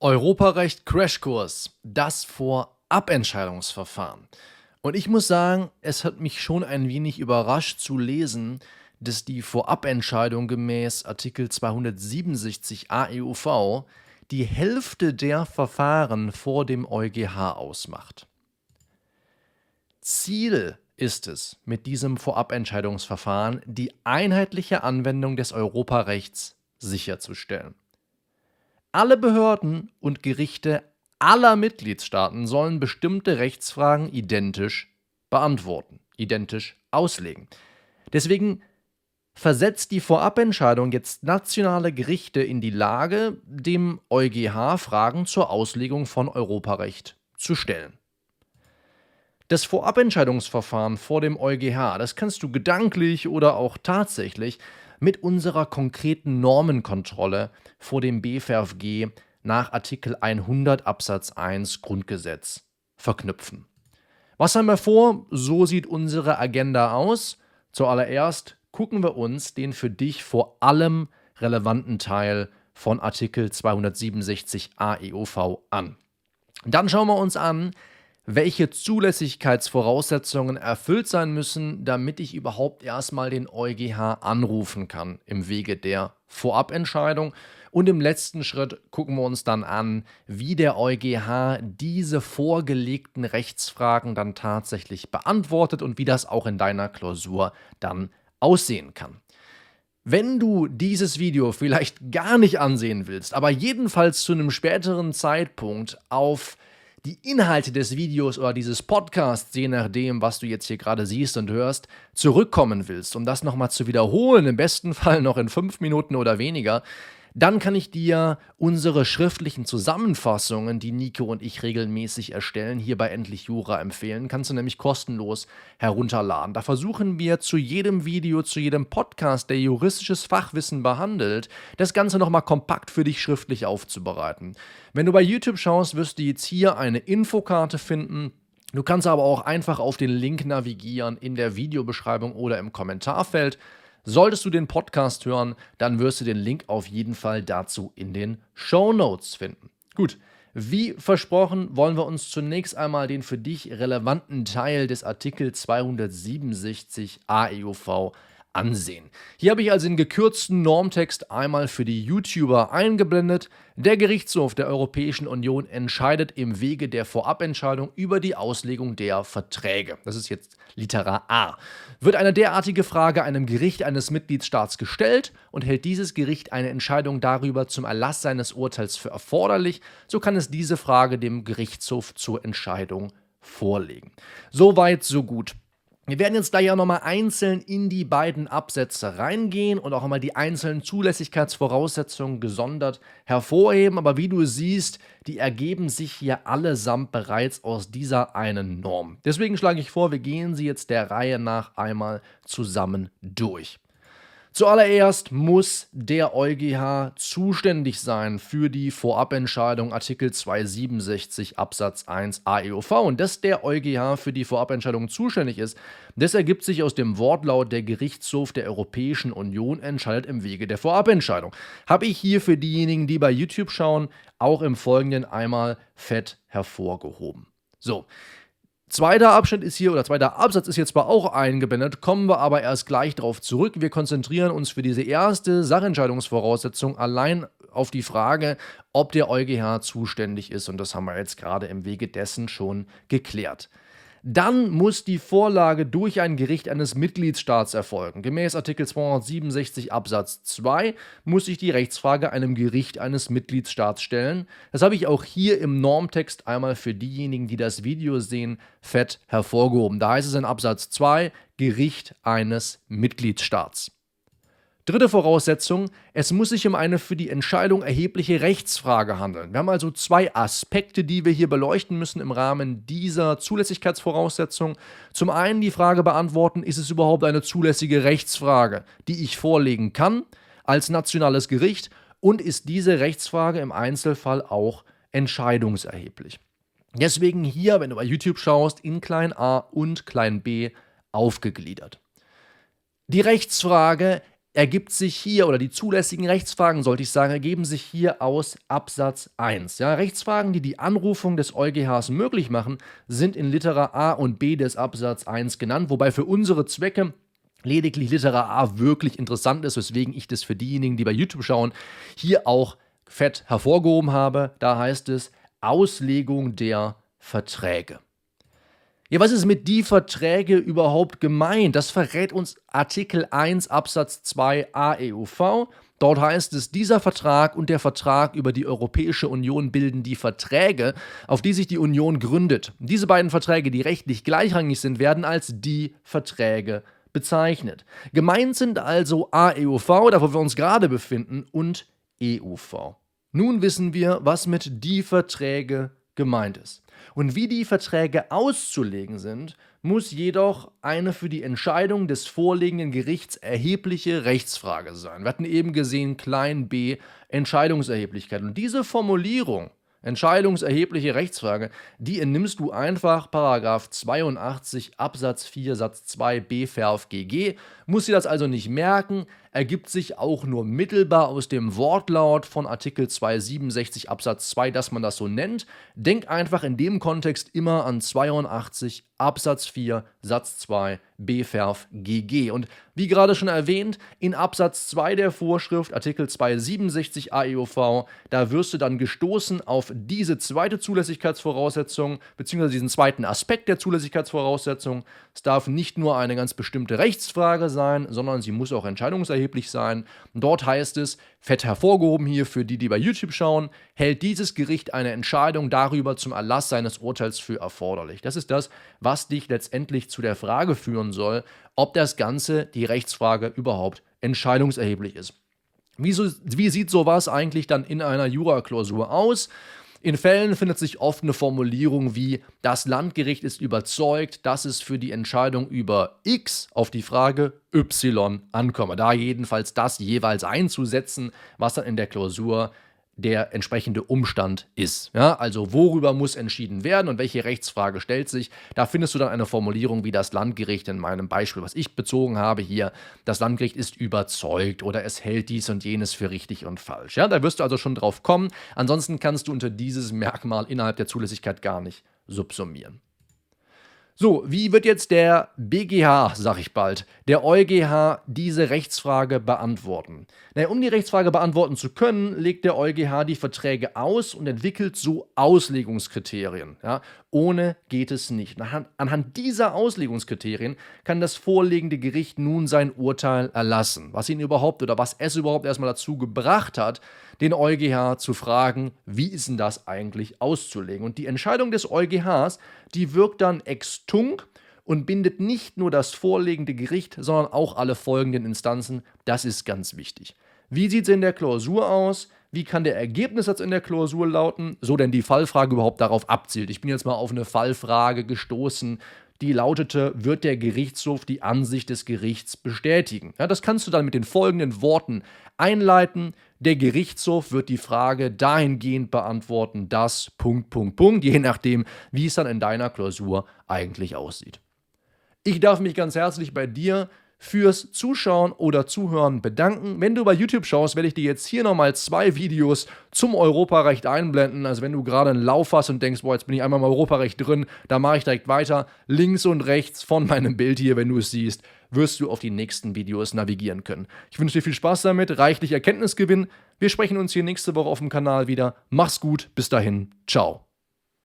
Europarecht Crashkurs, das Vorabentscheidungsverfahren. Und ich muss sagen, es hat mich schon ein wenig überrascht zu lesen, dass die Vorabentscheidung gemäß Artikel 267 AEUV die Hälfte der Verfahren vor dem EuGH ausmacht. Ziel ist es, mit diesem Vorabentscheidungsverfahren die einheitliche Anwendung des Europarechts sicherzustellen. Alle Behörden und Gerichte aller Mitgliedstaaten sollen bestimmte Rechtsfragen identisch beantworten, identisch auslegen. Deswegen versetzt die Vorabentscheidung jetzt nationale Gerichte in die Lage, dem EuGH Fragen zur Auslegung von Europarecht zu stellen. Das Vorabentscheidungsverfahren vor dem EuGH, das kannst du gedanklich oder auch tatsächlich mit unserer konkreten Normenkontrolle vor dem BVFG nach Artikel 100 Absatz 1 Grundgesetz verknüpfen. Was haben wir vor? So sieht unsere Agenda aus. Zuallererst gucken wir uns den für dich vor allem relevanten Teil von Artikel 267 AEOV an. Dann schauen wir uns an, welche Zulässigkeitsvoraussetzungen erfüllt sein müssen, damit ich überhaupt erstmal den EuGH anrufen kann im Wege der Vorabentscheidung. Und im letzten Schritt gucken wir uns dann an, wie der EuGH diese vorgelegten Rechtsfragen dann tatsächlich beantwortet und wie das auch in deiner Klausur dann aussehen kann. Wenn du dieses Video vielleicht gar nicht ansehen willst, aber jedenfalls zu einem späteren Zeitpunkt auf die Inhalte des Videos oder dieses Podcasts, je nachdem, was du jetzt hier gerade siehst und hörst, zurückkommen willst, um das nochmal zu wiederholen, im besten Fall noch in fünf Minuten oder weniger, dann kann ich dir unsere schriftlichen Zusammenfassungen, die Nico und ich regelmäßig erstellen, hier bei Endlich Jura empfehlen. Kannst du nämlich kostenlos herunterladen. Da versuchen wir zu jedem Video, zu jedem Podcast, der juristisches Fachwissen behandelt, das Ganze nochmal kompakt für dich schriftlich aufzubereiten. Wenn du bei YouTube schaust, wirst du jetzt hier eine Infokarte finden. Du kannst aber auch einfach auf den Link navigieren in der Videobeschreibung oder im Kommentarfeld. Solltest du den Podcast hören, dann wirst du den Link auf jeden Fall dazu in den Show Notes finden. Gut, wie versprochen, wollen wir uns zunächst einmal den für dich relevanten Teil des Artikel 267 AEUV ansehen. Hier habe ich also den gekürzten Normtext einmal für die YouTuber eingeblendet. Der Gerichtshof der Europäischen Union entscheidet im Wege der Vorabentscheidung über die Auslegung der Verträge. Das ist jetzt Litera A. Wird eine derartige Frage einem Gericht eines Mitgliedstaats gestellt und hält dieses Gericht eine Entscheidung darüber zum Erlass seines Urteils für erforderlich, so kann es diese Frage dem Gerichtshof zur Entscheidung vorlegen. Soweit, so gut. Wir werden jetzt gleich auch nochmal einzeln in die beiden Absätze reingehen und auch einmal die einzelnen Zulässigkeitsvoraussetzungen gesondert hervorheben. Aber wie du siehst, die ergeben sich hier allesamt bereits aus dieser einen Norm. Deswegen schlage ich vor, wir gehen sie jetzt der Reihe nach einmal zusammen durch. Zuallererst muss der EuGH zuständig sein für die Vorabentscheidung Artikel 267 Absatz 1 AEOV und dass der EuGH für die Vorabentscheidung zuständig ist, das ergibt sich aus dem Wortlaut der Gerichtshof der Europäischen Union entscheidet im Wege der Vorabentscheidung. Habe ich hier für diejenigen, die bei YouTube schauen, auch im Folgenden einmal fett hervorgehoben. So, Zweiter Abschnitt ist hier, oder zweiter Absatz ist jetzt zwar auch eingeblendet, kommen wir aber erst gleich darauf zurück. Wir konzentrieren uns für diese erste Sachentscheidungsvoraussetzung allein auf die Frage, ob der EuGH zuständig ist. Und das haben wir jetzt gerade im Wege dessen schon geklärt. Dann muss die Vorlage durch ein Gericht eines Mitgliedstaats erfolgen. Gemäß Artikel 267 Absatz 2 muss sich die Rechtsfrage einem Gericht eines Mitgliedstaats stellen. Das habe ich auch hier im Normtext einmal für diejenigen, die das Video sehen, fett hervorgehoben. Da heißt es in Absatz 2 Gericht eines Mitgliedstaats. Dritte Voraussetzung, es muss sich um eine für die Entscheidung erhebliche Rechtsfrage handeln. Wir haben also zwei Aspekte, die wir hier beleuchten müssen im Rahmen dieser Zulässigkeitsvoraussetzung. Zum einen die Frage beantworten, ist es überhaupt eine zulässige Rechtsfrage, die ich vorlegen kann als nationales Gericht und ist diese Rechtsfrage im Einzelfall auch entscheidungserheblich. Deswegen hier, wenn du bei YouTube schaust, in klein a und klein b aufgegliedert. Die Rechtsfrage ergibt sich hier, oder die zulässigen Rechtsfragen, sollte ich sagen, ergeben sich hier aus Absatz 1. Ja, Rechtsfragen, die die Anrufung des EuGHs möglich machen, sind in Litera A und B des Absatz 1 genannt, wobei für unsere Zwecke lediglich Litera A wirklich interessant ist, weswegen ich das für diejenigen, die bei YouTube schauen, hier auch fett hervorgehoben habe. Da heißt es Auslegung der Verträge. Ja, was ist mit die Verträge überhaupt gemeint? Das verrät uns Artikel 1 Absatz 2 AEUV. Dort heißt es, dieser Vertrag und der Vertrag über die Europäische Union bilden die Verträge, auf die sich die Union gründet. Diese beiden Verträge, die rechtlich gleichrangig sind, werden als die Verträge bezeichnet. Gemeint sind also AEUV, da wo wir uns gerade befinden, und EUV. Nun wissen wir, was mit die Verträge gemeint ist. Und wie die Verträge auszulegen sind, muss jedoch eine für die Entscheidung des vorliegenden Gerichts erhebliche Rechtsfrage sein. Wir hatten eben gesehen, klein b Entscheidungserheblichkeit. Und diese Formulierung entscheidungserhebliche Rechtsfrage, die entnimmst du einfach Paragraph 82 Absatz 4 Satz 2 B Verf GG, muss sie das also nicht merken, ergibt sich auch nur mittelbar aus dem Wortlaut von Artikel 267 Absatz 2, dass man das so nennt. Denk einfach in dem Kontext immer an 82 Absatz 4 Satz 2 BFERF GG. Und wie gerade schon erwähnt, in Absatz 2 der Vorschrift, Artikel 267 AEOV, da wirst du dann gestoßen auf diese zweite Zulässigkeitsvoraussetzung, beziehungsweise diesen zweiten Aspekt der Zulässigkeitsvoraussetzung. Es darf nicht nur eine ganz bestimmte Rechtsfrage sein, sondern sie muss auch entscheidungserheblich sein. Dort heißt es, fett hervorgehoben hier für die, die bei YouTube schauen, hält dieses Gericht eine Entscheidung darüber zum Erlass seines Urteils für erforderlich. Das ist das, was dich letztendlich zu der Frage führen soll, ob das Ganze, die Rechtsfrage, überhaupt entscheidungserheblich ist. Wie, so, wie sieht sowas eigentlich dann in einer Juraklausur aus? In Fällen findet sich oft eine Formulierung wie das Landgericht ist überzeugt, dass es für die Entscheidung über X auf die Frage Y ankomme. Da jedenfalls das jeweils einzusetzen, was dann in der Klausur der entsprechende Umstand ist. Ja, also worüber muss entschieden werden und welche Rechtsfrage stellt sich. Da findest du dann eine Formulierung wie das Landgericht in meinem Beispiel, was ich bezogen habe hier. Das Landgericht ist überzeugt oder es hält dies und jenes für richtig und falsch. Ja, da wirst du also schon drauf kommen. Ansonsten kannst du unter dieses Merkmal innerhalb der Zulässigkeit gar nicht subsumieren. So, wie wird jetzt der BGH, sag ich bald, der EuGH diese Rechtsfrage beantworten? Naja, um die Rechtsfrage beantworten zu können, legt der EuGH die Verträge aus und entwickelt so Auslegungskriterien. Ja? Ohne geht es nicht. Anhand dieser Auslegungskriterien kann das vorliegende Gericht nun sein Urteil erlassen. Was ihn überhaupt oder was es überhaupt erstmal dazu gebracht hat, den EuGH zu fragen, wie ist denn das eigentlich auszulegen? Und die Entscheidung des EuGHs, die wirkt dann extunc und bindet nicht nur das vorliegende Gericht, sondern auch alle folgenden Instanzen. Das ist ganz wichtig. Wie sieht es in der Klausur aus? Wie kann der Ergebnissatz in der Klausur lauten, so denn die Fallfrage überhaupt darauf abzielt? Ich bin jetzt mal auf eine Fallfrage gestoßen, die lautete, wird der Gerichtshof die Ansicht des Gerichts bestätigen? Ja, das kannst du dann mit den folgenden Worten einleiten. Der Gerichtshof wird die Frage dahingehend beantworten, dass Punkt, Punkt, Punkt, je nachdem, wie es dann in deiner Klausur eigentlich aussieht. Ich darf mich ganz herzlich bei dir fürs Zuschauen oder Zuhören bedanken. Wenn du bei YouTube schaust, werde ich dir jetzt hier nochmal zwei Videos zum Europarecht einblenden. Also wenn du gerade einen Lauf hast und denkst, boah, jetzt bin ich einmal im Europarecht drin, da mache ich direkt weiter. Links und rechts von meinem Bild hier, wenn du es siehst, wirst du auf die nächsten Videos navigieren können. Ich wünsche dir viel Spaß damit, reichlich Erkenntnisgewinn. Wir sprechen uns hier nächste Woche auf dem Kanal wieder. Mach's gut, bis dahin, ciao.